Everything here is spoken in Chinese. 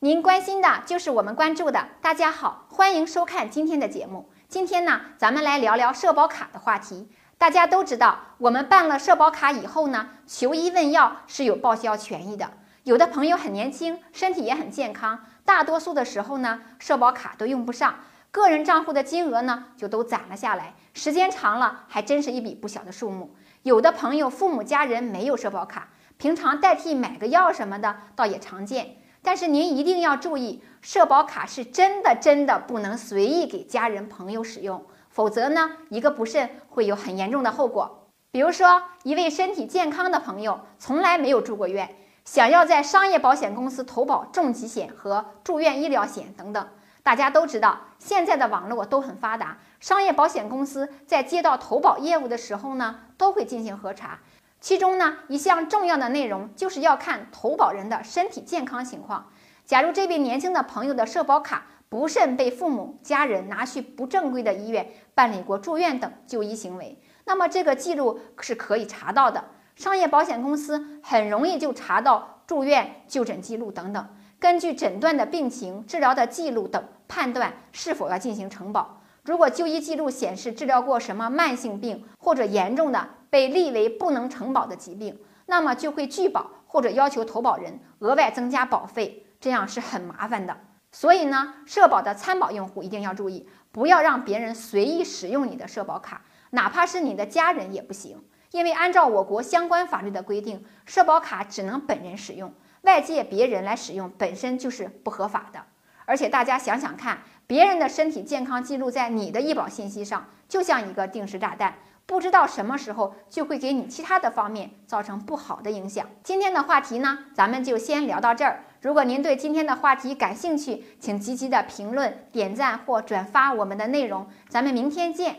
您关心的就是我们关注的。大家好，欢迎收看今天的节目。今天呢，咱们来聊聊社保卡的话题。大家都知道，我们办了社保卡以后呢，求医问药是有报销权益的。有的朋友很年轻，身体也很健康，大多数的时候呢，社保卡都用不上，个人账户的金额呢就都攒了下来，时间长了还真是一笔不小的数目。有的朋友父母家人没有社保卡，平常代替买个药什么的倒也常见。但是您一定要注意，社保卡是真的真的不能随意给家人朋友使用。否则呢，一个不慎会有很严重的后果。比如说，一位身体健康的朋友从来没有住过院，想要在商业保险公司投保重疾险和住院医疗险等等。大家都知道，现在的网络都很发达，商业保险公司在接到投保业务的时候呢，都会进行核查。其中呢，一项重要的内容就是要看投保人的身体健康情况。假如这位年轻的朋友的社保卡，不慎被父母家人拿去不正规的医院办理过住院等就医行为，那么这个记录是可以查到的。商业保险公司很容易就查到住院就诊记录等等，根据诊断的病情、治疗的记录等判断是否要进行承保。如果就医记录显示治疗过什么慢性病或者严重的被立为不能承保的疾病，那么就会拒保或者要求投保人额外增加保费，这样是很麻烦的。所以呢，社保的参保用户一定要注意，不要让别人随意使用你的社保卡，哪怕是你的家人也不行。因为按照我国相关法律的规定，社保卡只能本人使用，外界别人来使用本身就是不合法的。而且大家想想看，别人的身体健康记录在你的医保信息上，就像一个定时炸弹。不知道什么时候就会给你其他的方面造成不好的影响。今天的话题呢，咱们就先聊到这儿。如果您对今天的话题感兴趣，请积极的评论、点赞或转发我们的内容。咱们明天见。